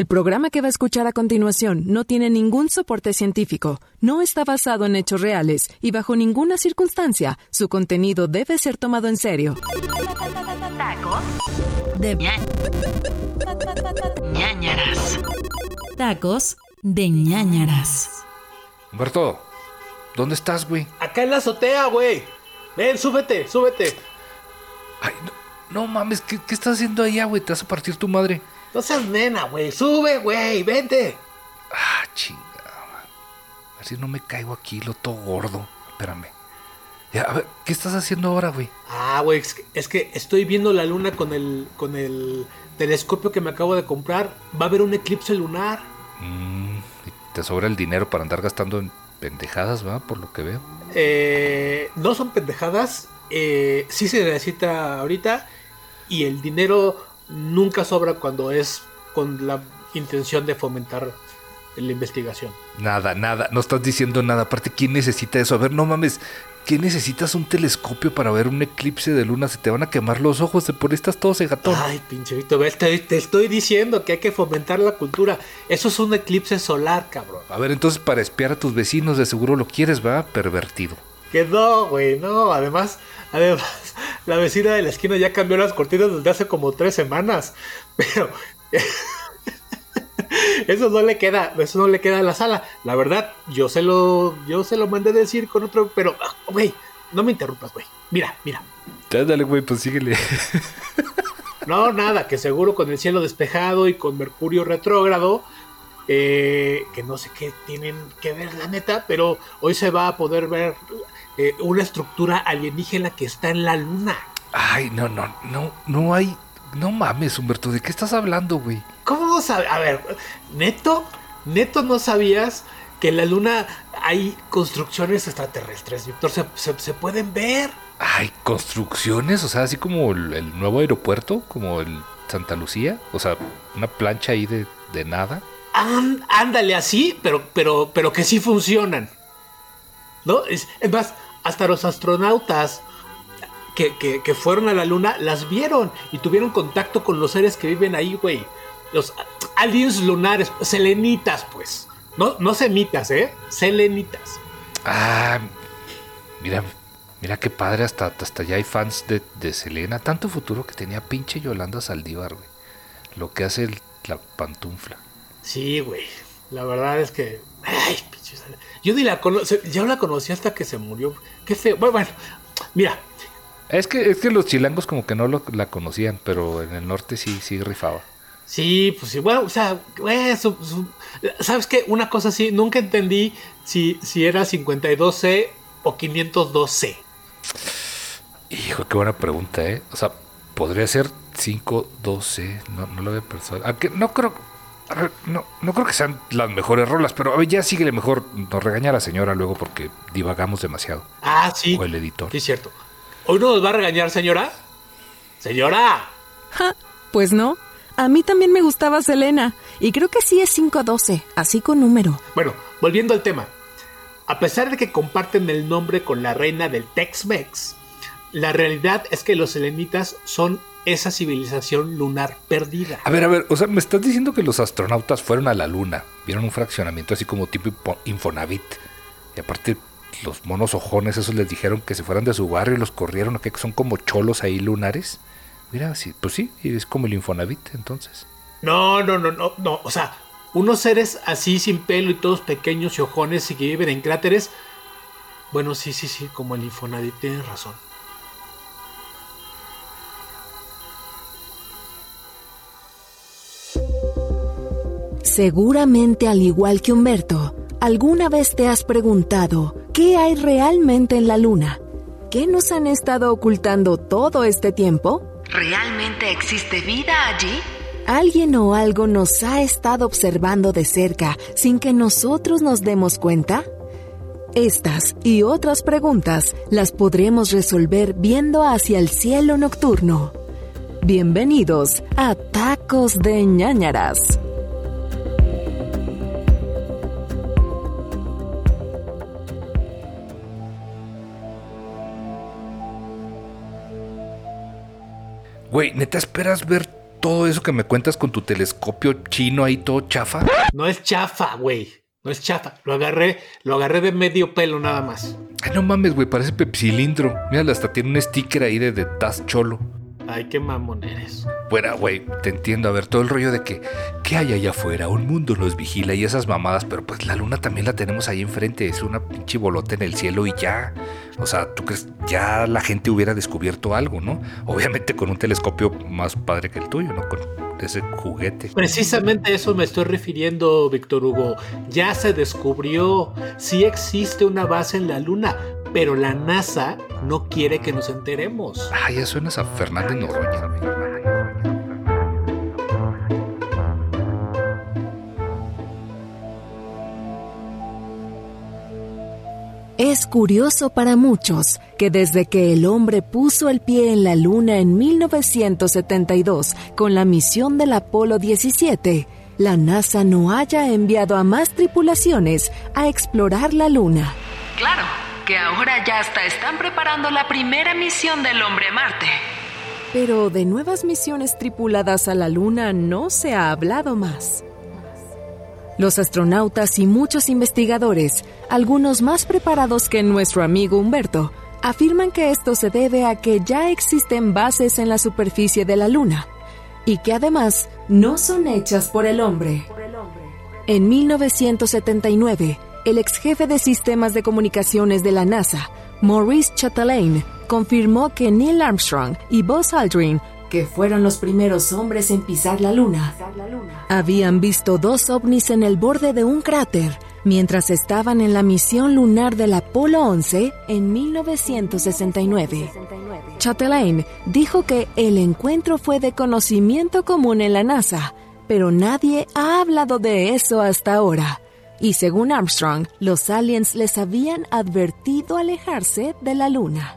El programa que va a escuchar a continuación no tiene ningún soporte científico, no está basado en hechos reales y bajo ninguna circunstancia su contenido debe ser tomado en serio. Tacos de ñañaras. Tacos de ñañaras. Humberto, ¿dónde estás, güey? Acá en la azotea, güey. Ven, súbete, súbete. Ay, no, no mames, ¿qué, ¿qué estás haciendo allá, güey? Te vas a partir tu madre. No seas nena, güey. Sube, güey. Vente. Ah, chingada. A ver si no me caigo aquí, lo todo gordo. Espérame. Ya, a ver, ¿qué estás haciendo ahora, güey? Ah, güey, es que, es que estoy viendo la luna con el, con el telescopio que me acabo de comprar. Va a haber un eclipse lunar. Mm, y te sobra el dinero para andar gastando en pendejadas, ¿va? Por lo que veo. Eh, no son pendejadas. Eh, sí se necesita ahorita. Y el dinero nunca sobra cuando es con la intención de fomentar la investigación. Nada, nada, no estás diciendo nada. Aparte, ¿quién necesita eso? A ver, no mames. ¿Qué necesitas un telescopio para ver un eclipse de luna? Se te van a quemar los ojos, de por ahí estás todo cegatón. Ay, pinche Víctor, te, te estoy diciendo que hay que fomentar la cultura. Eso es un eclipse solar, cabrón. A ver, entonces para espiar a tus vecinos, de seguro lo quieres, va, pervertido. Que no, güey, no. Además, además, la vecina de la esquina ya cambió las cortinas desde hace como tres semanas. Pero eso no le queda, eso no le queda a la sala. La verdad, yo se lo, yo se lo mandé decir con otro, pero, ah, güey, no me interrumpas, güey. Mira, mira. Dale, güey, pues síguele. No, nada, que seguro con el cielo despejado y con Mercurio retrógrado, eh, que no sé qué tienen que ver, la neta, pero hoy se va a poder ver eh, una estructura alienígena que está en la luna. Ay, no, no, no, no hay. No mames, Humberto, ¿de qué estás hablando, güey? ¿Cómo no sabes? A ver, neto, neto no sabías que en la luna hay construcciones extraterrestres, Víctor, se, se- se pueden ver. Ay, construcciones, o sea, así como el, el nuevo aeropuerto, como el Santa Lucía, o sea, una plancha ahí de, de nada. Án- ándale así, pero, pero, pero que sí funcionan. ¿No? Es, es más, hasta los astronautas que, que- que fueron a la luna las vieron y tuvieron contacto con los seres que viven ahí, güey. Los aliens lunares, selenitas, pues. No, no semitas, ¿eh? Selenitas. Ah, mira, mira qué padre, hasta, hasta ya hay fans de, de Selena. Tanto futuro que tenía pinche Yolanda Saldívar, güey. Lo que hace el- la pantufla. Sí, güey. La verdad es que. Ay. Yo ni la conocí. Yo la conocí hasta que se murió. Qué feo. Bueno, bueno, mira. Es que, es que los chilangos como que no lo- la conocían, pero en el norte sí, sí rifaba. Sí, pues sí, bueno, o sea, güey, su- su- ¿sabes qué? Una cosa así, nunca entendí si, si era 52C o 502C. Hijo, qué buena pregunta, ¿eh? O sea, podría ser 5, 12, no, no lo había pensado. Aunque no creo, a ver, no, no creo que sean las mejores rolas, pero a ver, ya síguele mejor, nos regaña la señora luego porque divagamos demasiado. Ah, sí. O el editor. Sí, es cierto. ¿Hoy no nos va a regañar, señora? Señora. Ja, pues no. A mí también me gustaba Selena. Y creo que sí es 512, así con número. Bueno, volviendo al tema. A pesar de que comparten el nombre con la reina del Tex-Mex, la realidad es que los selenitas son esa civilización lunar perdida. A ver, a ver, o sea, me estás diciendo que los astronautas fueron a la luna, vieron un fraccionamiento así como tipo Info- Infonavit. Y aparte, los monos ojones, esos les dijeron que se fueran de su barrio y los corrieron. Que son como cholos ahí lunares. Mira, sí, pues sí, es como el Infonavit, entonces. No, no, no, no, no. O sea, unos seres así sin pelo y todos pequeños y ojones y que viven en cráteres. Bueno, sí, sí, sí, como el Infonavit, tienes razón. Seguramente al igual que Humberto, alguna vez te has preguntado qué hay realmente en la luna. ¿Qué nos han estado ocultando todo este tiempo? ¿Realmente existe vida allí? ¿Alguien o algo nos ha estado observando de cerca sin que nosotros nos demos cuenta? Estas y otras preguntas las podremos resolver viendo hacia el cielo nocturno. Bienvenidos a Tacos de ñañaras. Güey, ¿neta esperas ver todo eso que me cuentas con tu telescopio chino ahí todo chafa? No es chafa, güey. No es chafa. Lo agarré, lo agarré de medio pelo nada más. Ay, no mames, güey, parece pepsilindro. Mira, hasta tiene un sticker ahí de, de Taz Cholo. Ay, qué mamón eres. Bueno, güey, te entiendo. A ver, todo el rollo de que, ¿qué hay allá afuera? Un mundo nos vigila y esas mamadas, pero pues la luna también la tenemos ahí enfrente. Es una pinche bolota en el cielo y ya. O sea, tú crees, ya la gente hubiera descubierto algo, ¿no? Obviamente con un telescopio más padre que el tuyo, ¿no? Con ese juguete. Precisamente a eso me estoy refiriendo, Víctor Hugo. Ya se descubrió, sí existe una base en la luna, pero la NASA no quiere que nos enteremos. Ay, ya suenas a Fernández Noroña, Es curioso para muchos que desde que el hombre puso el pie en la Luna en 1972 con la misión del Apolo 17, la NASA no haya enviado a más tripulaciones a explorar la Luna. Claro, que ahora ya hasta están preparando la primera misión del hombre a Marte. Pero de nuevas misiones tripuladas a la Luna no se ha hablado más. Los astronautas y muchos investigadores, algunos más preparados que nuestro amigo Humberto, afirman que esto se debe a que ya existen bases en la superficie de la Luna y que además no son hechas por el hombre. En 1979, el ex jefe de sistemas de comunicaciones de la NASA, Maurice Chatelain, confirmó que Neil Armstrong y Buzz Aldrin que fueron los primeros hombres en pisar la luna, habían visto dos ovnis en el borde de un cráter mientras estaban en la misión lunar del Apolo 11 en 1969. Chatelain dijo que el encuentro fue de conocimiento común en la NASA, pero nadie ha hablado de eso hasta ahora. Y según Armstrong, los aliens les habían advertido alejarse de la Luna.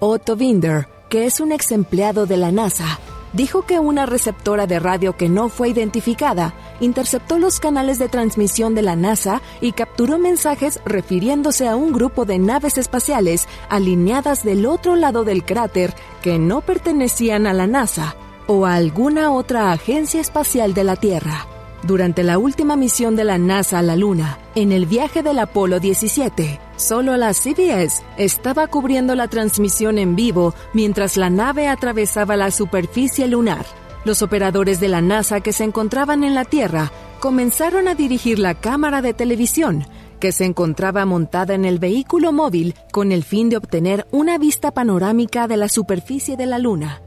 Otto Binder, que es un ex empleado de la NASA, dijo que una receptora de radio que no fue identificada interceptó los canales de transmisión de la NASA y capturó mensajes refiriéndose a un grupo de naves espaciales alineadas del otro lado del cráter que no pertenecían a la NASA o a alguna otra agencia espacial de la Tierra. Durante la última misión de la NASA a la Luna, en el viaje del Apolo 17, solo la CBS estaba cubriendo la transmisión en vivo mientras la nave atravesaba la superficie lunar. Los operadores de la NASA que se encontraban en la Tierra comenzaron a dirigir la cámara de televisión, que se encontraba montada en el vehículo móvil con el fin de obtener una vista panorámica de la superficie de la Luna.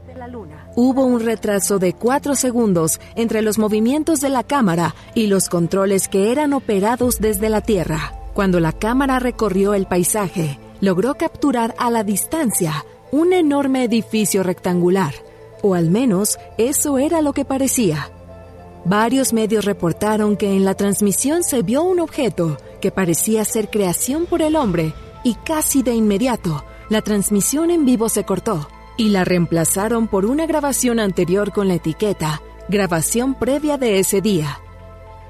Hubo un retraso de cuatro segundos entre los movimientos de la cámara y los controles que eran operados desde la Tierra. Cuando la cámara recorrió el paisaje, logró capturar a la distancia un enorme edificio rectangular, o al menos eso era lo que parecía. Varios medios reportaron que en la transmisión se vio un objeto que parecía ser creación por el hombre y casi de inmediato la transmisión en vivo se cortó y la reemplazaron por una grabación anterior con la etiqueta grabación previa de ese día.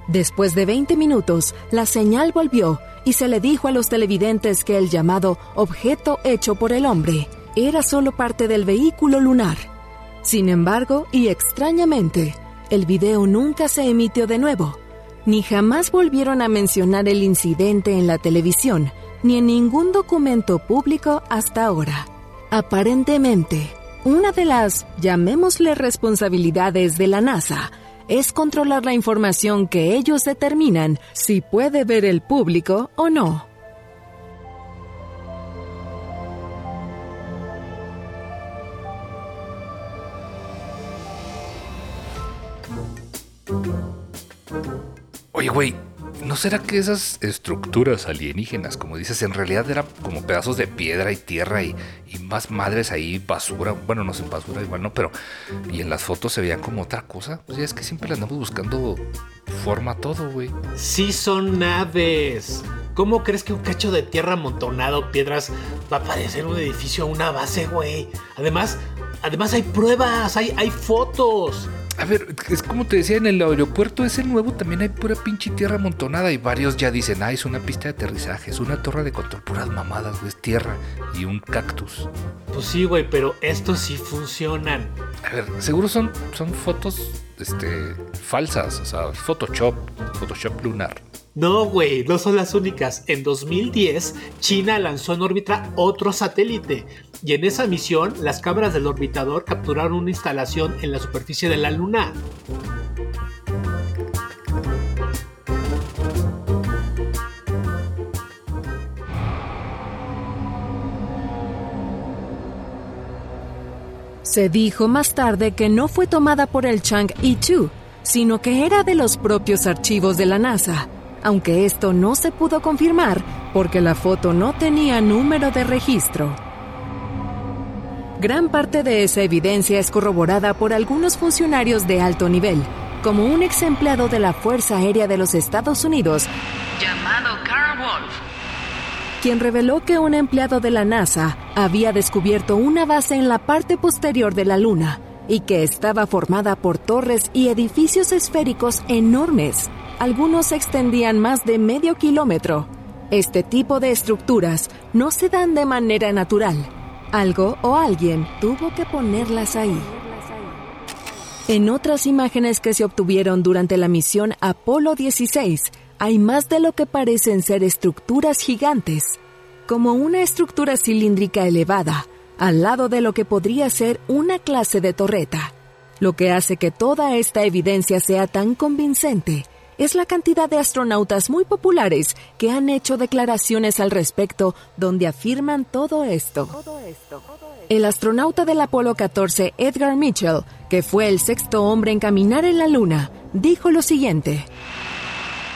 Después de 20 minutos, la señal volvió y se le dijo a los televidentes que el llamado objeto hecho por el hombre era solo parte del vehículo lunar. Sin embargo, y extrañamente, el video nunca se emitió de nuevo, ni jamás volvieron a mencionar el incidente en la televisión, ni en ningún documento público hasta ahora. Aparentemente, una de las, llamémosle responsabilidades de la NASA, es controlar la información que ellos determinan si puede ver el público o no. Oye, güey, ¿no será que esas estructuras alienígenas, como dices, en realidad eran como pedazos de piedra y tierra y, más madres ahí, basura? Bueno, no sé, basura igual, no, pero. Y en las fotos se veían como otra cosa. Pues es que siempre le andamos buscando forma a todo, güey. Sí son naves. ¿Cómo crees que un cacho de tierra amontonado, piedras, va a parecer un edificio o una base, güey? Además, además hay pruebas, hay, hay fotos. A ver, es como te decía, en el aeropuerto ese nuevo también hay pura pinche tierra amontonada y varios ya dicen, ah, es una pista de aterrizaje, es una torre de control, puras mamadas, güey, es tierra y un cactus. Pues sí, güey, pero estos sí funcionan. A ver, seguro son, son fotos este, falsas, o sea, Photoshop, Photoshop lunar. No, güey, no son las únicas. En 2010, China lanzó en órbita otro satélite. Y en esa misión, las cámaras del orbitador capturaron una instalación en la superficie de la Luna. Se dijo más tarde que no fue tomada por el Chang'e 2, sino que era de los propios archivos de la NASA, aunque esto no se pudo confirmar porque la foto no tenía número de registro. Gran parte de esa evidencia es corroborada por algunos funcionarios de alto nivel, como un ex empleado de la Fuerza Aérea de los Estados Unidos, Llamado Carl Wolf. quien reveló que un empleado de la NASA había descubierto una base en la parte posterior de la Luna y que estaba formada por torres y edificios esféricos enormes. Algunos se extendían más de medio kilómetro. Este tipo de estructuras no se dan de manera natural. Algo o alguien tuvo que ponerlas ahí. En otras imágenes que se obtuvieron durante la misión Apolo 16, hay más de lo que parecen ser estructuras gigantes, como una estructura cilíndrica elevada, al lado de lo que podría ser una clase de torreta. Lo que hace que toda esta evidencia sea tan convincente es la cantidad de astronautas muy populares que han hecho declaraciones al respecto donde afirman todo esto. El astronauta del Apolo 14, Edgar Mitchell, que fue el sexto hombre en caminar en la Luna, dijo lo siguiente.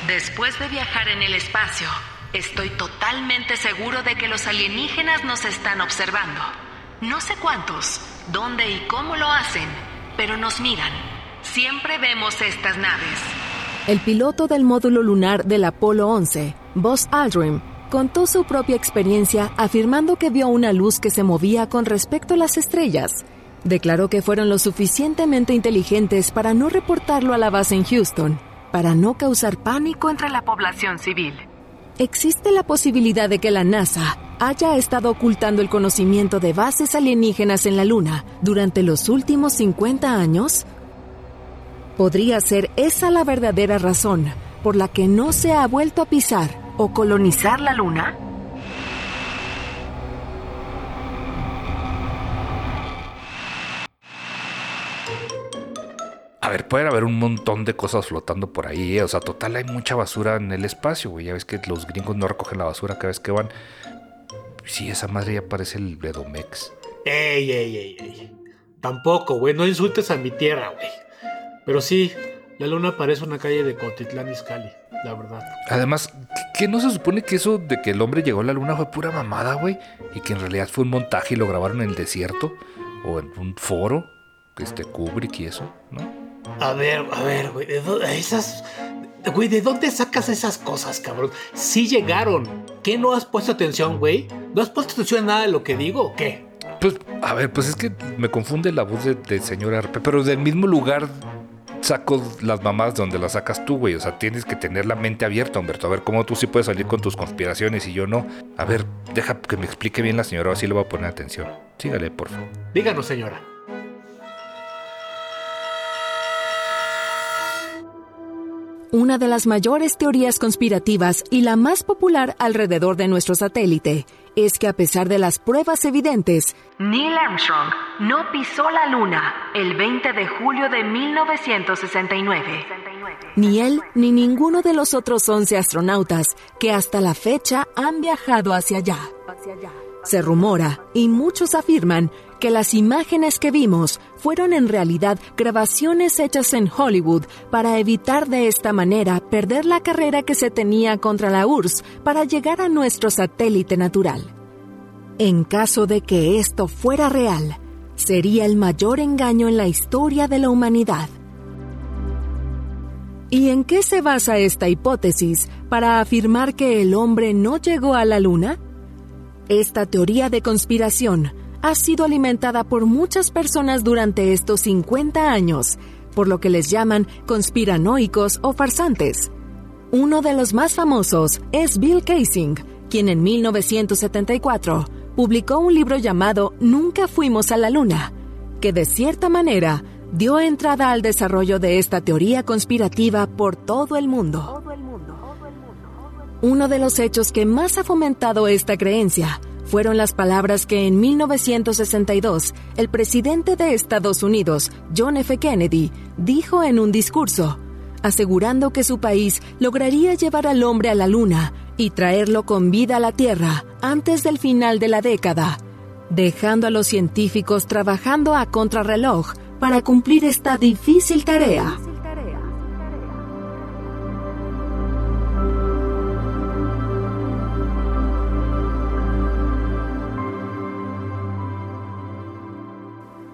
Después de viajar en el espacio, estoy totalmente seguro de que los alienígenas nos están observando. No sé cuántos, dónde y cómo lo hacen, pero nos miran. Siempre vemos estas naves. El piloto del módulo lunar del Apolo 11, Buzz Aldrin, contó su propia experiencia afirmando que vio una luz que se movía con respecto a las estrellas. Declaró que fueron lo suficientemente inteligentes para no reportarlo a la base en Houston, para no causar pánico entre la población civil. ¿Existe la posibilidad de que la NASA haya estado ocultando el conocimiento de bases alienígenas en la Luna durante los últimos 50 años? ¿Podría ser esa la verdadera razón por la que no se ha vuelto a pisar o colonizar la Luna? A ver, puede haber un montón de cosas flotando por ahí. ¿eh? O sea, total, hay mucha basura en el espacio, güey. Ya ves que los gringos no recogen la basura cada vez que van. Sí, esa madre ya parece el Bedomex. Ey, ey, ey, ey. Tampoco, güey. No insultes a mi tierra, güey. Pero sí, la luna parece una calle de Cotitlán Izcalli, la verdad. Además, ¿qué no se supone que eso de que el hombre llegó a la luna fue pura mamada, güey? Y que en realidad fue un montaje y lo grabaron en el desierto o en un foro, este Kubrick y eso, ¿no? A ver, a ver, güey. ¿de dó- esas. Güey, ¿de dónde sacas esas cosas, cabrón? Sí llegaron. ¿Qué no has puesto atención, güey? ¿No has puesto atención a nada de lo que digo o qué? Pues, a ver, pues es que me confunde la voz de, de señora Arpe, pero del mismo lugar saco las mamás donde las sacas tú, güey. O sea, tienes que tener la mente abierta, Humberto. A ver cómo tú sí puedes salir con tus conspiraciones y yo no. A ver, deja que me explique bien la señora, así le voy a poner atención. Sígale, por favor. Díganos, señora. Una de las mayores teorías conspirativas y la más popular alrededor de nuestro satélite es que a pesar de las pruebas evidentes, Neil Armstrong no pisó la luna el 20 de julio de 1969. ni él ni ninguno de los otros 11 astronautas que hasta la fecha han viajado hacia allá. Se rumora, y muchos afirman, que las imágenes que vimos fueron en realidad grabaciones hechas en Hollywood para evitar de esta manera perder la carrera que se tenía contra la URSS para llegar a nuestro satélite natural. En caso de que esto fuera real, sería el mayor engaño en la historia de la humanidad. ¿Y en qué se basa esta hipótesis para afirmar que el hombre no llegó a la Luna? Esta teoría de conspiración ha sido alimentada por muchas personas durante estos 50 años, por lo que les llaman conspiranoicos o farsantes. Uno de los más famosos es Bill Kaysing, quien en 1974 publicó un libro llamado Nunca fuimos a la Luna, que de cierta manera dio entrada al desarrollo de esta teoría conspirativa por todo el mundo. Uno de los hechos que más ha fomentado esta creencia fueron las palabras que en 1962 el presidente de Estados Unidos, John F. Kennedy, dijo en un discurso, asegurando que su país lograría llevar al hombre a la Luna y traerlo con vida a la Tierra antes del final de la década, dejando a los científicos trabajando a contrarreloj para cumplir esta difícil tarea.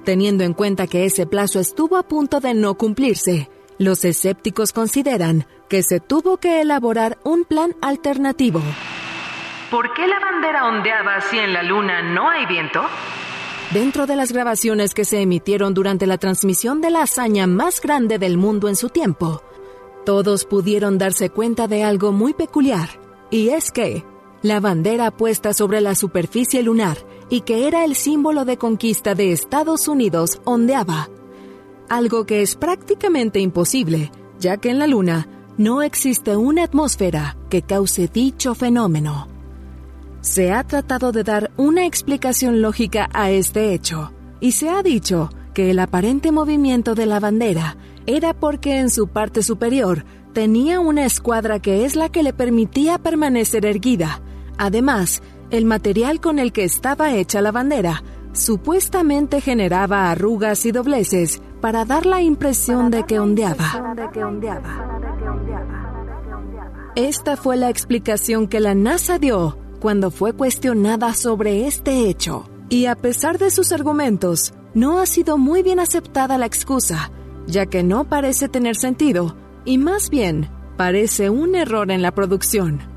Teniendo en cuenta que ese plazo estuvo a punto de no cumplirse, los escépticos consideran que se tuvo que elaborar un plan alternativo. ¿Por qué la bandera ondeaba si en la luna no hay viento? Dentro de las grabaciones que se emitieron durante la transmisión de la hazaña más grande del mundo en su tiempo, todos pudieron darse cuenta de algo muy peculiar, y es que la bandera puesta sobre la superficie lunar y que era el símbolo de conquista de Estados Unidos ondeaba. Algo que es prácticamente imposible, ya que en la Luna no existe una atmósfera que cause dicho fenómeno. Se ha tratado de dar una explicación lógica a este hecho, y se ha dicho que el aparente movimiento de la bandera era porque en su parte superior tenía una escuadra que es la que le permitía permanecer erguida. Además, el material con el que estaba hecha la bandera supuestamente generaba arrugas y dobleces para dar la impresión de que ondeaba. Esta fue la explicación que la NASA dio cuando fue cuestionada sobre este hecho. Y a pesar de sus argumentos, no ha sido muy bien aceptada la excusa, ya que no parece tener sentido y más bien parece un error en la producción.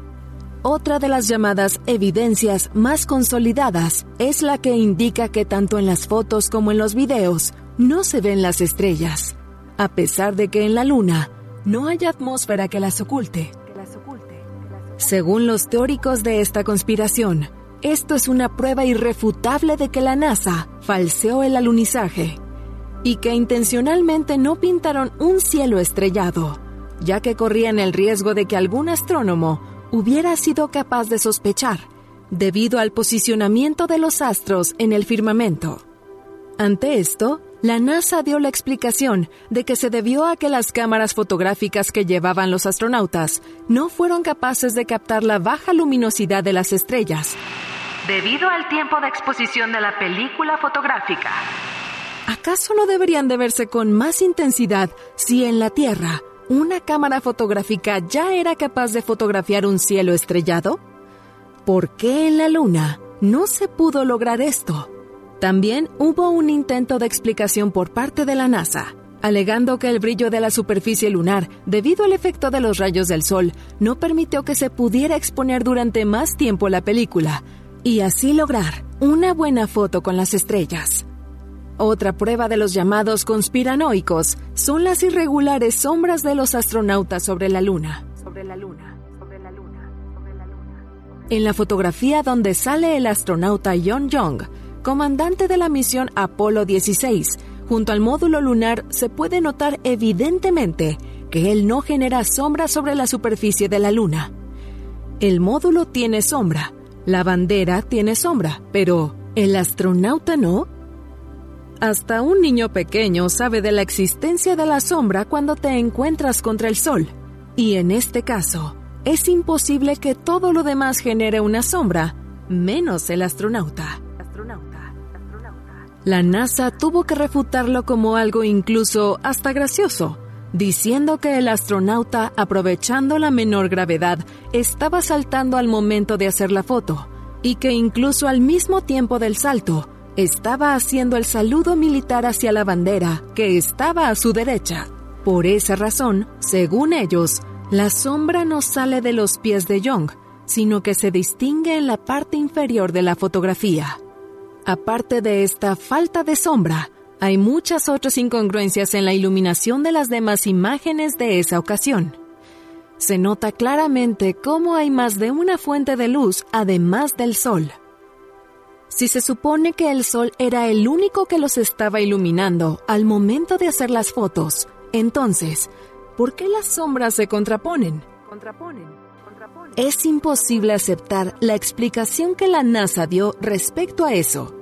Otra de las llamadas evidencias más consolidadas es la que indica que tanto en las fotos como en los videos no se ven las estrellas, a pesar de que en la Luna no hay atmósfera que las oculte. Según los teóricos de esta conspiración, esto es una prueba irrefutable de que la NASA falseó el alunizaje y que intencionalmente no pintaron un cielo estrellado, ya que corrían el riesgo de que algún astrónomo hubiera sido capaz de sospechar, debido al posicionamiento de los astros en el firmamento. Ante esto, la NASA dio la explicación de que se debió a que las cámaras fotográficas que llevaban los astronautas no fueron capaces de captar la baja luminosidad de las estrellas. Debido al tiempo de exposición de la película fotográfica. ¿Acaso no deberían de verse con más intensidad si en la Tierra ¿una cámara fotográfica ya era capaz de fotografiar un cielo estrellado? ¿Por qué en la Luna no se pudo lograr esto? También hubo un intento de explicación por parte de la NASA, alegando que el brillo de la superficie lunar, debido al efecto de los rayos del Sol, no permitió que se pudiera exponer durante más tiempo la película, y así lograr una buena foto con las estrellas. Otra prueba de los llamados conspiranoicos son las irregulares sombras de los astronautas sobre la Luna. En la fotografía donde sale el astronauta John Young, comandante de la misión Apolo 16, junto al módulo lunar se puede notar evidentemente que él no genera sombra sobre la superficie de la Luna. El módulo tiene sombra, la bandera tiene sombra, pero ¿el astronauta no? Hasta un niño pequeño sabe de la existencia de la sombra cuando te encuentras contra el sol. Y en este caso, es imposible que todo lo demás genere una sombra, menos el astronauta. La NASA tuvo que refutarlo como algo incluso hasta gracioso, diciendo que el astronauta, aprovechando la menor gravedad, estaba saltando al momento de hacer la foto, y que incluso al mismo tiempo del salto, estaba haciendo el saludo militar hacia la bandera, que estaba a su derecha. Por esa razón, según ellos, la sombra no sale de los pies de Young, sino que se distingue en la parte inferior de la fotografía. Aparte de esta falta de sombra, hay muchas otras incongruencias en la iluminación de las demás imágenes de esa ocasión. Se nota claramente cómo hay más de una fuente de luz además del sol. Si se supone que el sol era el único que los estaba iluminando al momento de hacer las fotos, entonces, ¿por qué las sombras se contraponen? Es imposible aceptar la explicación que la NASA dio respecto a eso.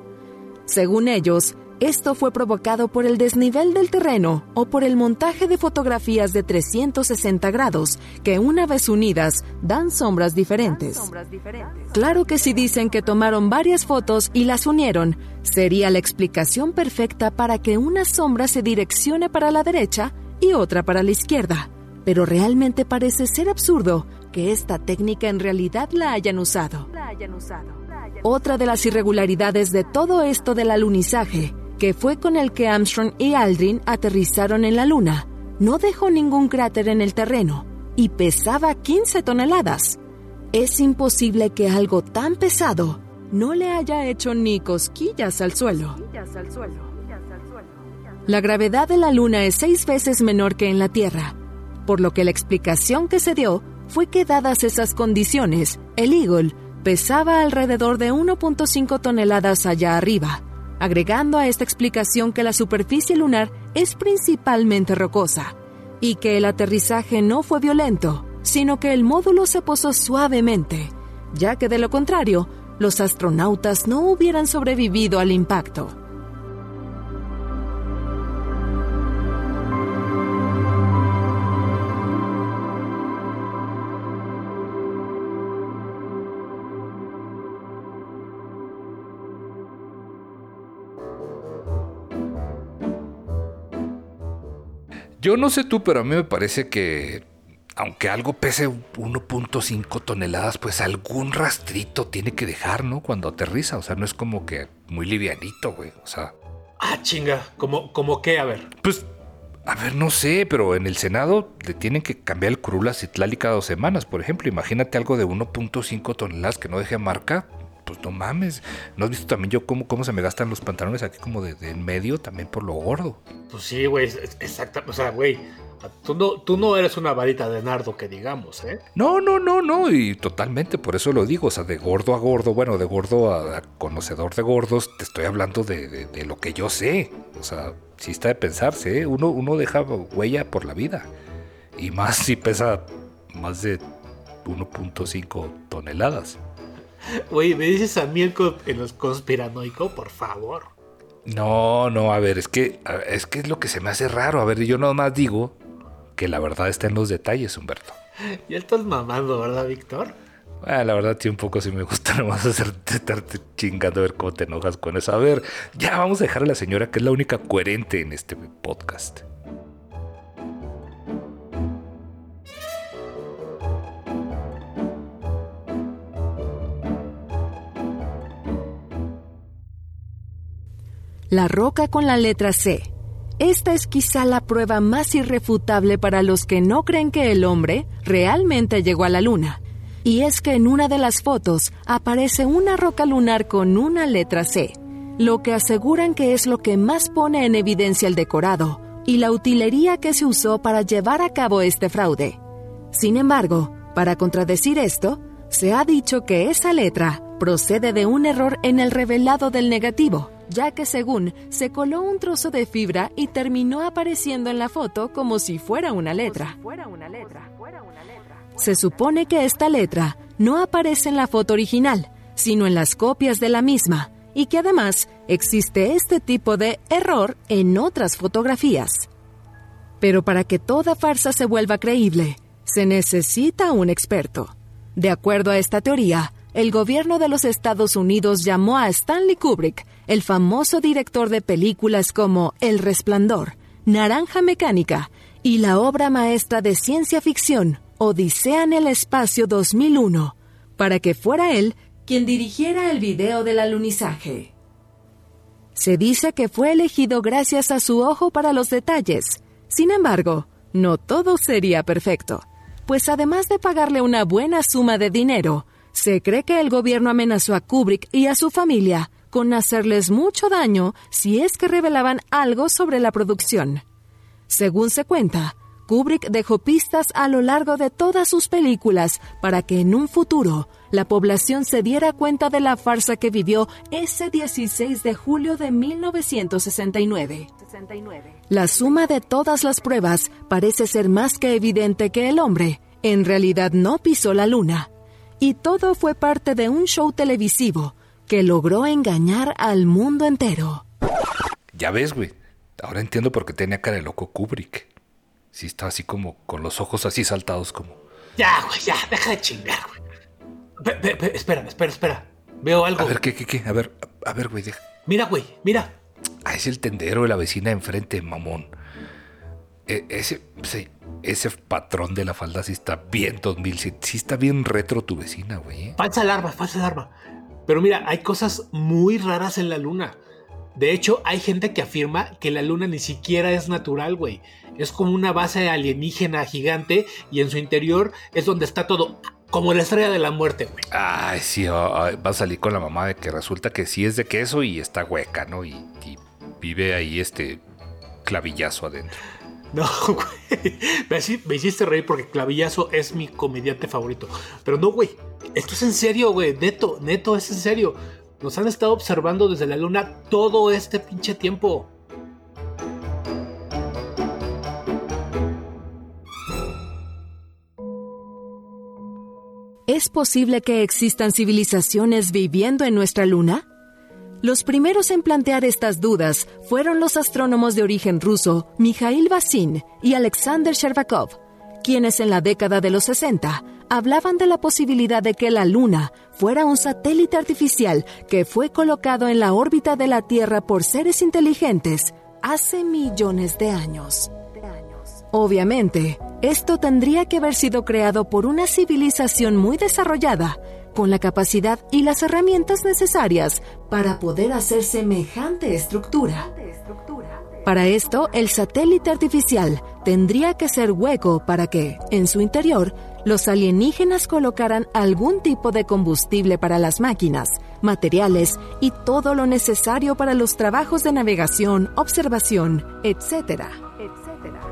Según ellos, esto fue provocado por el desnivel del terreno o por el montaje de fotografías de 360 grados que una vez unidas dan sombras diferentes. Claro que si dicen que tomaron varias fotos y las unieron, sería la explicación perfecta para que una sombra se direccione para la derecha y otra para la izquierda. Pero realmente parece ser absurdo que esta técnica en realidad la hayan usado. Otra de las irregularidades de todo esto del alunizaje que fue con el que Armstrong y Aldrin aterrizaron en la Luna, no dejó ningún cráter en el terreno y pesaba 15 toneladas. Es imposible que algo tan pesado no le haya hecho ni cosquillas al suelo. La gravedad de la Luna es seis veces menor que en la Tierra, por lo que la explicación que se dio fue que dadas esas condiciones, el Eagle pesaba alrededor de 1.5 toneladas allá arriba agregando a esta explicación que la superficie lunar es principalmente rocosa y que el aterrizaje no fue violento, sino que el módulo se posó suavemente, ya que de lo contrario, los astronautas no hubieran sobrevivido al impacto. Yo no sé tú, pero a mí me parece que aunque algo pese 1.5 toneladas, pues algún rastrito tiene que dejar, ¿no? Cuando aterriza. O sea, no es como que muy livianito, güey. O sea. Ah, chinga. ¿Cómo, cómo qué? A ver. Pues, a ver, no sé, pero en el Senado le tienen que cambiar el curul a Citlali cada dos semanas, por ejemplo. Imagínate algo de 1.5 toneladas que no deje marca pues no mames. ¿No has visto también yo cómo, cómo se me gastan los pantalones aquí como de, en medio también por lo gordo? Pues sí, güey, exacto. O sea, güey, Tú no, tú no, eres una varita de nardo que digamos, ¿eh? No, no, no, no, y totalmente, por eso lo digo, o sea, de gordo a gordo, bueno, de gordo a, conocedor de gordos, te estoy hablando de, de, lo que yo sé, o sea, sí está de pensarse, ¿eh? uno, uno deja huella por la vida, y más si pesa más de 1.5 toneladas. Oye, ¿me dices a mí en los conspiranoico, por favor? No, no, a ver, es que, es que es lo que se me hace raro. A ver, yo nomás digo que la verdad está en los detalles, Humberto. Ya estás mamando, ¿verdad, Víctor? Ah, la verdad, sí, un poco sí me gusta nomás hacerte estarte chingando a ver cómo te enojas con eso. A ver, ya vamos a dejar a la señora que es la única coherente en este podcast. La roca con la letra C. Esta es quizá la prueba más irrefutable para los que no creen que el hombre realmente llegó a la luna. Y es que en una de las fotos aparece una roca lunar con una letra C, lo que aseguran que es lo que más pone en evidencia el decorado y la utilería que se usó para llevar a cabo este fraude. Sin embargo, para contradecir esto, se ha dicho que esa letra procede de un error en el revelado del negativo, ya que según se coló un trozo de fibra y terminó apareciendo en la foto como si fuera una letra. Se supone que esta letra no aparece en la foto original, sino en las copias de la misma, y que además existe este tipo de error en otras fotografías. Pero para que toda farsa se vuelva creíble, se necesita un experto. De acuerdo a esta teoría, el gobierno de los Estados Unidos llamó a Stanley Kubrick, el famoso director de películas como El Resplandor, Naranja Mecánica y la obra maestra de ciencia ficción Odisea en el Espacio 2001, para que fuera él quien dirigiera el video del alunizaje. Se dice que fue elegido gracias a su ojo para los detalles. Sin embargo, no todo sería perfecto, pues además de pagarle una buena suma de dinero, se cree que el gobierno amenazó a Kubrick y a su familia con hacerles mucho daño si es que revelaban algo sobre la producción. Según se cuenta, Kubrick dejó pistas a lo largo de todas sus películas para que en un futuro la población se diera cuenta de la farsa que vivió ese 16 de julio de 1969. La suma de todas las pruebas parece ser más que evidente que el hombre en realidad no pisó la luna. Y todo fue parte de un show televisivo que logró engañar al mundo entero. Ya ves, güey. Ahora entiendo por qué tenía cara de loco Kubrick. Sí, está así como con los ojos así saltados como... Ya, güey, ya, deja de chingar, güey. espera, espera, espera. Veo algo. A ver, ¿qué, qué, qué? A ver, a ver, güey, deja. Mira, güey, mira. Ah, es el tendero de la vecina de enfrente, mamón. E, ese, sí, ese patrón de la falda sí está bien 2007. Sí está bien retro tu vecina, güey. ¿eh? Falsa alarma, falsa alarma. Pero mira, hay cosas muy raras en la luna. De hecho, hay gente que afirma que la luna ni siquiera es natural, güey. Es como una base alienígena gigante y en su interior es donde está todo. Como la estrella de la muerte, güey. Ay, sí, va a salir con la mamá de que resulta que sí es de queso y está hueca, ¿no? Y, y vive ahí este clavillazo adentro. No, güey. Me, hiciste reír porque Clavillazo es mi comediante favorito. Pero no, güey. Esto es en serio, güey. Neto, neto, es en serio. Nos han estado observando desde la luna todo este pinche tiempo. ¿Es posible que existan civilizaciones viviendo en nuestra luna? Los primeros en plantear estas dudas fueron los astrónomos de origen ruso Mikhail Basin y Alexander Sherbakov, quienes en la década de los 60 hablaban de la posibilidad de que la Luna fuera un satélite artificial que fue colocado en la órbita de la Tierra por seres inteligentes hace millones de años. Obviamente, esto tendría que haber sido creado por una civilización muy desarrollada, con la capacidad y las herramientas necesarias para poder hacer semejante estructura. Para esto, el satélite artificial tendría que ser hueco para que, en su interior, los alienígenas colocaran algún tipo de combustible para las máquinas, materiales y todo lo necesario para los trabajos de navegación, observación, etc.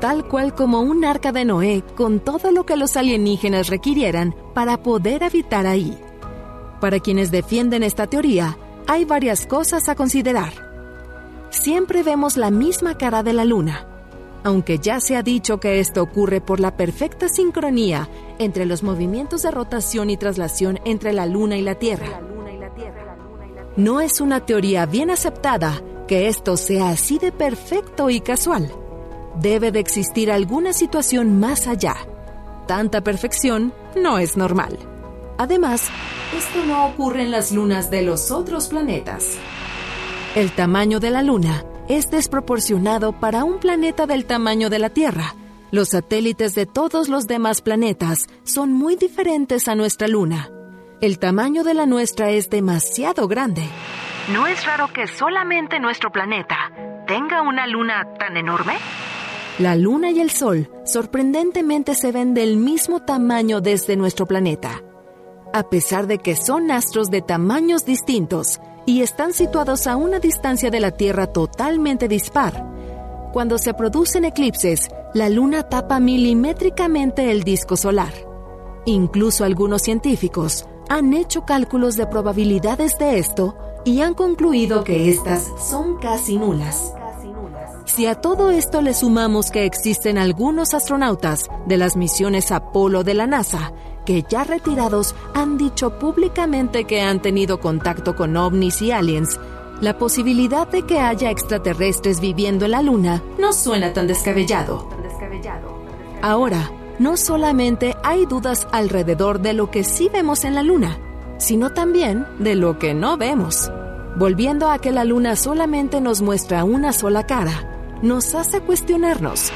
Tal cual como un arca de Noé con todo lo que los alienígenas requirieran para poder habitar ahí. Para quienes defienden esta teoría, hay varias cosas a considerar. Siempre vemos la misma cara de la Luna, aunque ya se ha dicho que esto ocurre por la perfecta sincronía entre los movimientos de rotación y traslación entre la Luna y la Tierra. No es una teoría bien aceptada que esto sea así de perfecto y casual. Debe de existir alguna situación más allá. Tanta perfección no es normal. Además, esto no ocurre en las lunas de los otros planetas. El tamaño de la luna es desproporcionado para un planeta del tamaño de la Tierra. Los satélites de todos los demás planetas son muy diferentes a nuestra luna. El tamaño de la nuestra es demasiado grande. ¿No es raro que solamente nuestro planeta tenga una luna tan enorme? La luna y el sol sorprendentemente se ven del mismo tamaño desde nuestro planeta a pesar de que son astros de tamaños distintos y están situados a una distancia de la Tierra totalmente dispar. Cuando se producen eclipses, la Luna tapa milimétricamente el disco solar. Incluso algunos científicos han hecho cálculos de probabilidades de esto y han concluido que estas son casi nulas. Si a todo esto le sumamos que existen algunos astronautas de las misiones Apolo de la NASA que ya retirados han dicho públicamente que han tenido contacto con ovnis y aliens, la posibilidad de que haya extraterrestres viviendo en la Luna no suena tan descabellado. Ahora, no solamente hay dudas alrededor de lo que sí vemos en la Luna, sino también de lo que no vemos. Volviendo a que la Luna solamente nos muestra una sola cara, nos hace cuestionarnos.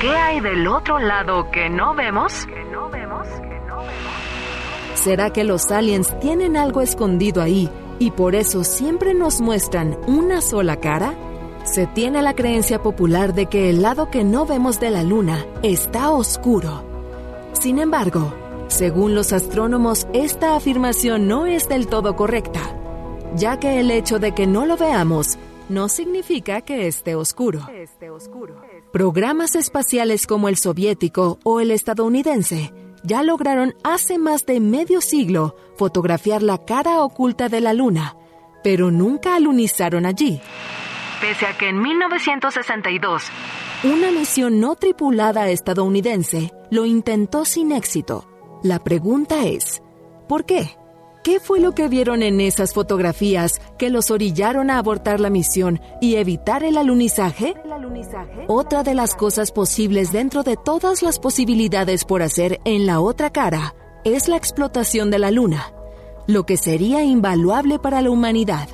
¿Qué hay del otro lado que no vemos? ¿Será que los aliens tienen algo escondido ahí y por eso siempre nos muestran una sola cara? Se tiene la creencia popular de que el lado que no vemos de la luna está oscuro. Sin embargo, según los astrónomos, esta afirmación no es del todo correcta. ya que el hecho de que no lo veamos no significa que esté oscuro. Programas espaciales como el soviético o el estadounidense ya lograron hace más de medio siglo fotografiar la cara oculta de la Luna, pero nunca alunizaron allí. Pese a que en 1962, una misión no tripulada estadounidense lo intentó sin éxito. La pregunta es, ¿por qué? ¿Qué fue lo que vieron en esas fotografías que los orillaron a abortar la misión y evitar el alunizaje? Otra de las cosas posibles dentro de todas las posibilidades por hacer en la otra cara es la explotación de la Luna, lo que sería invaluable para la humanidad.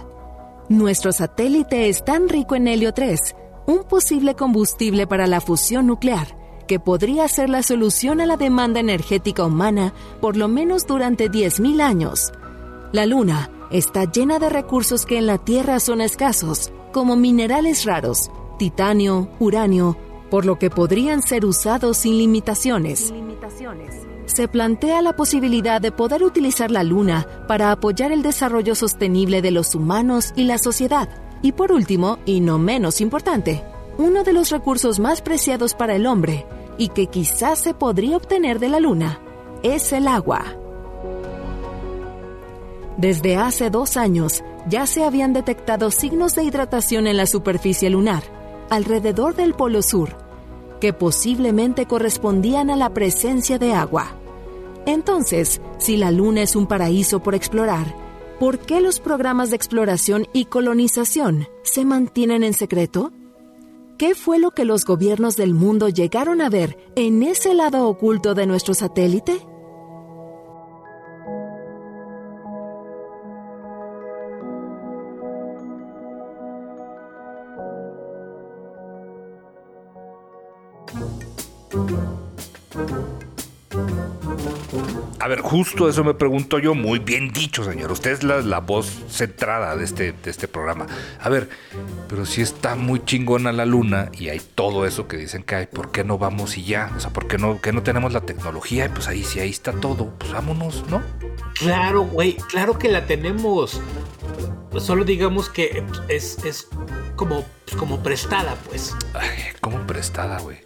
Nuestro satélite es tan rico en helio 3, un posible combustible para la fusión nuclear, que podría ser la solución a la demanda energética humana por lo menos durante 10.000 años. La Luna está llena de recursos que en la Tierra son escasos, como minerales raros, titanio, uranio, por lo que podrían ser usados sin limitaciones. Se plantea la posibilidad de poder utilizar la Luna para apoyar el desarrollo sostenible de los humanos y la sociedad. Y por último, y no menos importante, uno de los recursos más preciados para el hombre, y que quizás se podría obtener de la Luna, es el agua. Desde hace dos años ya se habían detectado signos de hidratación en la superficie lunar, alrededor del Polo Sur, que posiblemente correspondían a la presencia de agua. Entonces, si la Luna es un paraíso por explorar, ¿por qué los programas de exploración y colonización se mantienen en secreto? ¿Qué fue lo que los gobiernos del mundo llegaron a ver en ese lado oculto de nuestro satélite? A ver, justo eso me pregunto yo. Muy bien dicho, señor. Usted es la, voz centrada de este, de este programa. A ver, pero si está muy chingona la luna y hay todo eso que dicen que hay, ¿por qué no vamos y ya? O sea, ¿por qué no, que no tenemos la tecnología? Y pues ahí, si ahí está todo, pues vámonos, ¿no? Claro, güey, claro que la tenemos. Solo digamos que es, es como, como prestada, pues. Ay, ¿cómo prestada, güey?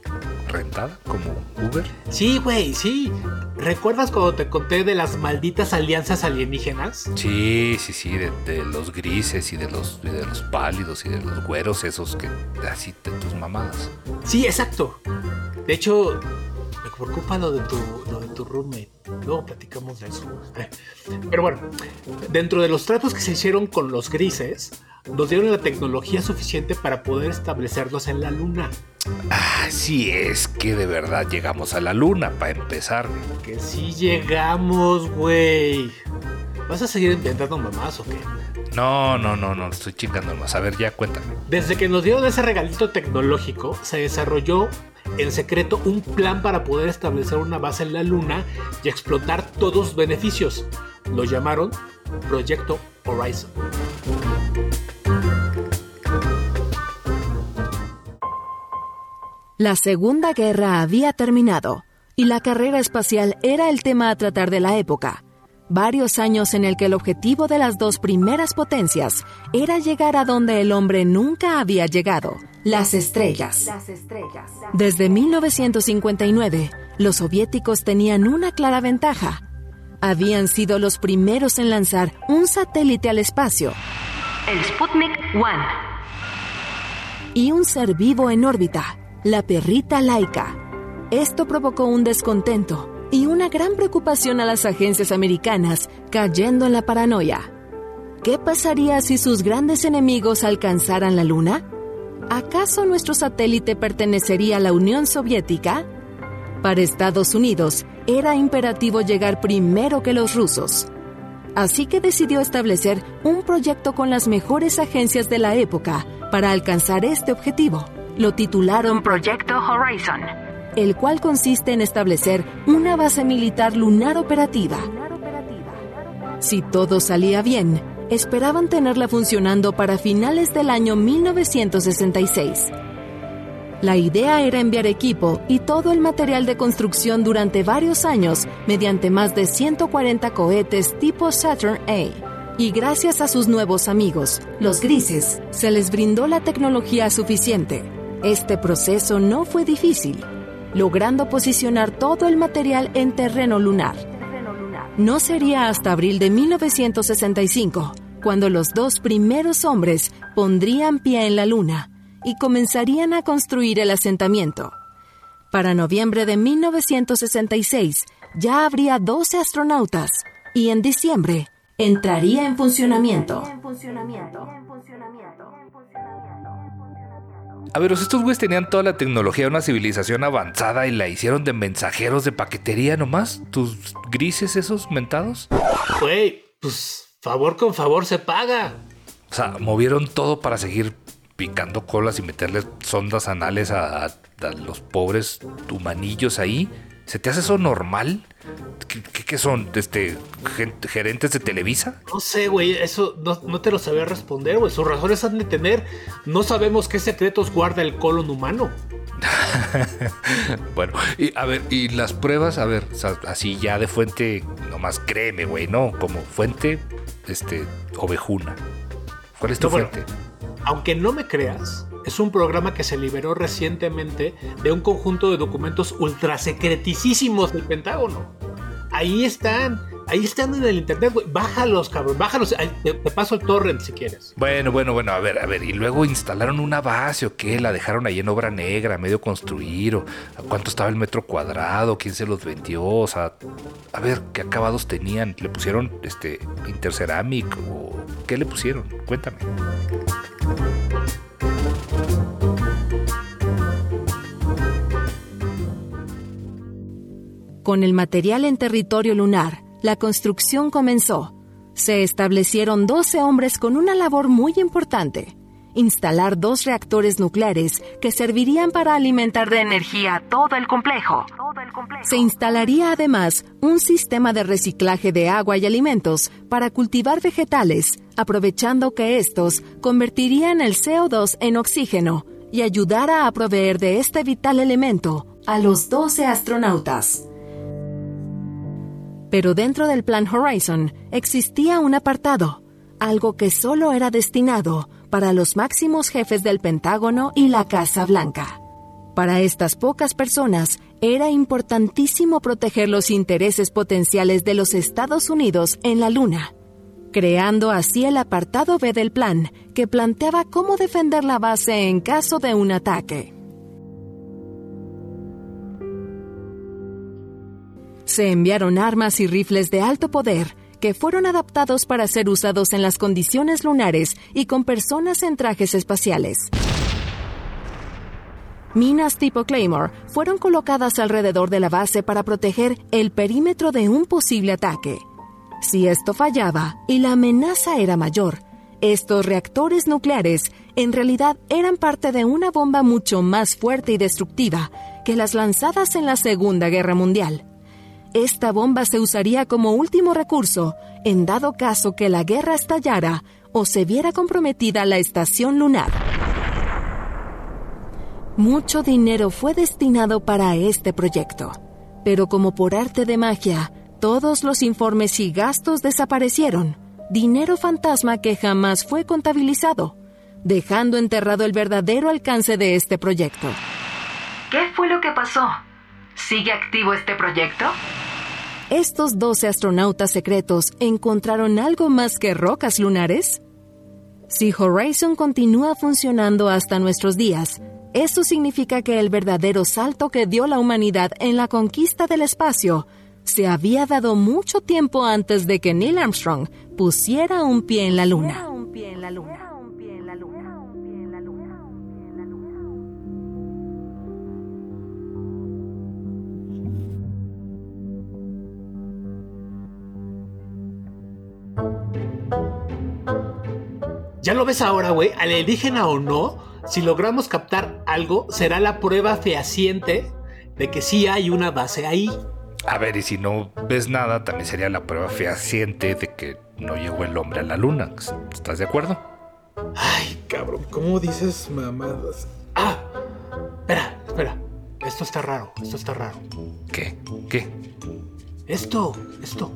Rentada como Uber? Sí, güey, sí. ¿Recuerdas cuando te conté de las malditas alianzas alienígenas? Sí, sí, sí, de, los grises y de los, de los pálidos y de los güeros esos que así de tus mamadas. Sí, exacto. De hecho, me preocupa lo de tu, lo de tu roommate. Luego platicamos de eso. Pero bueno, dentro de los tratos que se hicieron con los grises, nos dieron la tecnología suficiente para poder establecernos en la luna. Así es que de verdad llegamos a la luna, para empezar. Que sí llegamos, güey. ¿Vas a seguir intentando mamás o qué? No, no, no, no, estoy chingando más. A ver, ya cuéntame. Desde que nos dieron ese regalito tecnológico, se desarrolló en secreto un plan para poder establecer una base en la luna y explotar todos los beneficios. Lo llamaron Proyecto Horizon. La Segunda Guerra había terminado y la carrera espacial era el tema a tratar de la época. Varios años en el que el objetivo de las dos primeras potencias era llegar a donde el hombre nunca había llegado, las estrellas. Desde 1959, los soviéticos tenían una clara ventaja. Habían sido los primeros en lanzar un satélite al espacio. El Sputnik 1. Y un ser vivo en órbita la perrita laica. Esto provocó un descontento y una gran preocupación a las agencias americanas, cayendo en la paranoia. ¿Qué pasaría si sus grandes enemigos alcanzaran la Luna? ¿Acaso nuestro satélite pertenecería a la Unión Soviética? Para Estados Unidos era imperativo llegar primero que los rusos. Así que decidió establecer un proyecto con las mejores agencias de la época para alcanzar este objetivo lo titularon Proyecto Horizon, el cual consiste en establecer una base militar lunar operativa. Si todo salía bien, esperaban tenerla funcionando para finales del año 1966. La idea era enviar equipo y todo el material de construcción durante varios años mediante más de 140 cohetes tipo Saturn A y gracias a sus nuevos amigos, los grises, se les brindó la tecnología suficiente. Este proceso no fue difícil, logrando posicionar todo el material en terreno lunar. No sería hasta abril de 1965 cuando los dos primeros hombres pondrían pie en la Luna y comenzarían a construir el asentamiento. Para noviembre de 1966 ya habría 12 astronautas y en diciembre entraría en funcionamiento. A ver, estos güeyes tenían toda la tecnología de una civilización avanzada y la hicieron de mensajeros de paquetería nomás. ¿Tus grises esos mentados? Güey, pues favor con favor se paga. O sea, movieron todo para seguir picando colas y meterle sondas anales a, a los pobres humanillos ahí. ¿Se te hace eso normal? ¿Qué, son? Este, ¿Gerentes de Televisa? No sé, güey, eso no, te lo sabía responder, güey. Sus razones han de tener. No sabemos qué secretos guarda el colon humano. bueno, y a ver, y las pruebas, a ver, así ya de fuente, nomás créeme, güey, ¿no? Como fuente, este, ovejuna. ¿Cuál es tu fuente? aunque no me creas, es un programa que se liberó recientemente de un conjunto de documentos ultra secretísimos del Pentágono. Ahí están, ahí están en el internet, Bájalos, cabrón, bájalos. Te, paso el torrent si quieres. Bueno, bueno, bueno, a ver, a ver. Y luego instalaron una base o qué, la dejaron ahí en obra negra, medio construir, o cuánto estaba el metro cuadrado, quién se los vendió, o sea, a ver, qué acabados tenían. ¿Le pusieron este interceramic qué le pusieron? Cuéntame. Con el material en territorio lunar, la construcción comenzó. Se establecieron 12 hombres con una labor muy importante, instalar dos reactores nucleares que servirían para alimentar de energía todo el complejo. Se instalaría además un sistema de reciclaje de agua y alimentos para cultivar vegetales, aprovechando que estos convertirían el CO2 en oxígeno y ayudara a proveer de este vital elemento a los 12 astronautas. Pero dentro del Plan Horizon existía un apartado, algo que solo era destinado para los máximos jefes del Pentágono y la Casa Blanca. Para estas pocas personas era importantísimo proteger los intereses potenciales de los Estados Unidos en la Luna, creando así el apartado B del plan que planteaba cómo defender la base en caso de un ataque. Se enviaron armas y rifles de alto poder que fueron adaptados para ser usados en las condiciones lunares y con personas en trajes espaciales. Minas tipo Claymore fueron colocadas alrededor de la base para proteger el perímetro de un posible ataque. Si esto fallaba y la amenaza era mayor, estos reactores nucleares en realidad eran parte de una bomba mucho más fuerte y destructiva que las lanzadas en la Segunda Guerra Mundial. Esta bomba se usaría como último recurso en dado caso que la guerra estallara o se viera comprometida la estación lunar. Mucho dinero fue destinado para este proyecto, pero como por arte de magia, todos los informes y gastos desaparecieron, dinero fantasma que jamás fue contabilizado, dejando enterrado el verdadero alcance de este proyecto. ¿Qué fue lo que pasó? ¿Sigue activo este proyecto? ¿Estos 12 astronautas secretos encontraron algo más que rocas lunares? Si Horizon continúa funcionando hasta nuestros días, eso significa que el verdadero salto que dio la humanidad en la conquista del espacio se había dado mucho tiempo antes de que Neil Armstrong pusiera un pie en la luna. Ya lo ves ahora, güey, alienígena o no, si logramos captar algo, será la prueba fehaciente de que sí hay una base ahí. A ver, y si no ves nada, también sería la prueba fehaciente de que no llegó el hombre a la luna. ¿Estás de acuerdo? Ay, cabrón, ¿cómo dices mamadas? Ah, espera, espera. Esto está raro, esto está raro. ¿Qué? ¿Qué? Esto, esto.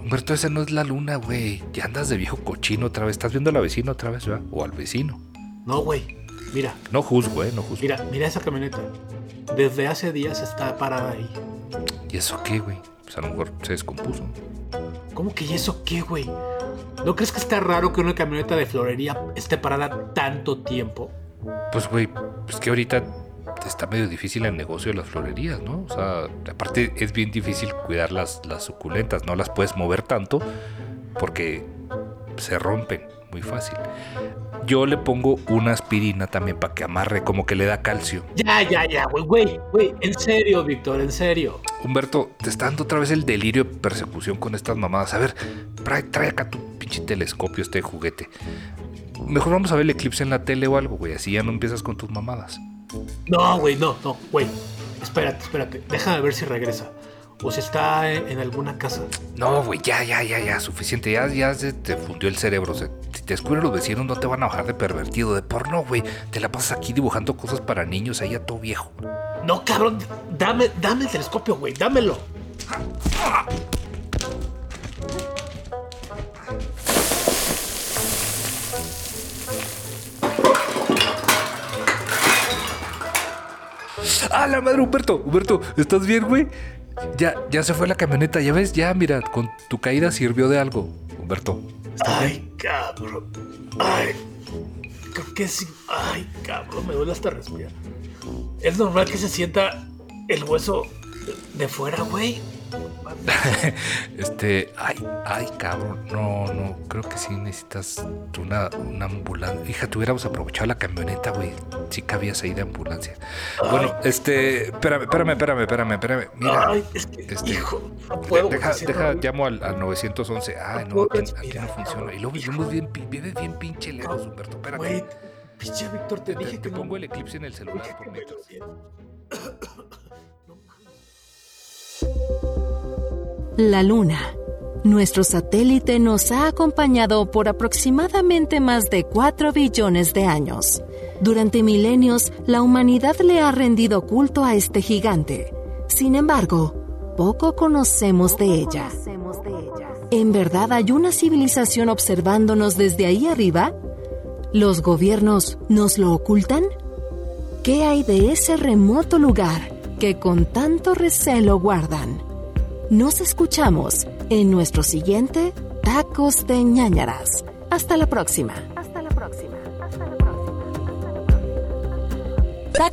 Humberto, esa no es la luna, güey. Ya andas de viejo cochino otra vez. Estás viendo a la vecina otra vez, ¿verdad? O al vecino. No, güey. Mira. No juzgo, ¿eh? No juzgo. Mira, mira esa camioneta. Desde hace días está parada ahí. ¿Y eso qué, güey? Pues a lo mejor se descompuso. ¿Cómo que y eso qué, güey? ¿No crees que está raro que una camioneta de florería esté parada tanto tiempo? Pues, güey, pues que ahorita está medio difícil el negocio de las florerías, ¿no? O sea, aparte es bien difícil cuidar las, las suculentas, no las puedes mover tanto porque se rompen muy fácil. Yo le pongo una aspirina también para que amarre, como que le da calcio. Ya, ya, ya, güey, güey, güey, en serio, Víctor, en serio. Humberto, te está dando otra vez el delirio de persecución con estas mamadas. A ver, trae, trae acá tu pinche telescopio, este juguete. Mejor vamos a ver el eclipse en la tele o algo, güey, así ya no empiezas con tus mamadas. No, güey, no, no, güey. Espérate, espérate. Déjame ver si regresa. O si está en, alguna casa. No, güey, ya, ya, ya, ya, suficiente. Ya, ya se te fundió el cerebro. Se- si te descubren los vecinos, no te van a bajar de pervertido, de porno, güey. Te la pasas aquí dibujando cosas para niños, ahí a todo viejo. No, cabrón, dame, dame el telescopio, güey, dámelo. ¡Ah, la madre, Humberto! Humberto, ¿estás bien, güey? Ya, ya se fue la camioneta, ya ves, ya, mira, con tu caída sirvió de algo, Humberto. Ay, cabrón. Ay, creo que sí. Ay, cabrón, me duele hasta respirar. Es normal que se sienta el hueso de, de fuera, güey. Este, ay, ay, cabrón, no, no, creo que sí necesitas una, una ambulancia. Hija, te hubiéramos aprovechado la camioneta, güey. Sí cabías ahí de ambulancia. Bueno, este, espérame, espérame, espérame, espérame, espérame. Mira, Ay, es que, este, hijo, no puedo. deja, deja, llamo al, al 911. Ay, No aquí, no funciona. Y luego vivimos bien, vives bien pinche lejos, Humberto. Espérate. Güey, pinche Víctor, te Te, dije te que pongo el eclipse en el celular por mientras. La Luna. Nuestro satélite nos ha acompañado por aproximadamente más de 4 billones de años. Durante milenios, la humanidad le ha rendido culto a este gigante. Sin embargo, poco conocemos de ella. ¿En verdad hay una civilización observándonos desde ahí arriba? ¿Los gobiernos nos lo ocultan? ¿Qué hay de ese remoto lugar que con tanto recelo guardan? Nos escuchamos en nuestro siguiente Tacos de ñañaras. Hasta la próxima. Hasta la próxima. Hasta la próxima.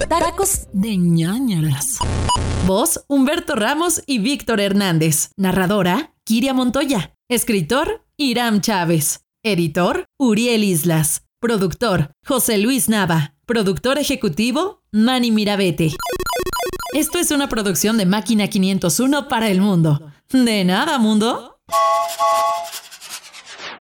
Tacos de ñañaras. Voz, Humberto Ramos y Víctor Hernández. Narradora, Kiria Montoya. Escritor, Iram Chávez. Editor, Uriel Islas. Productor, José Luis Nava. Productor ejecutivo, Manny Mirabete. Esto es una producción de Máquina 501 para el mundo. De nada, mundo.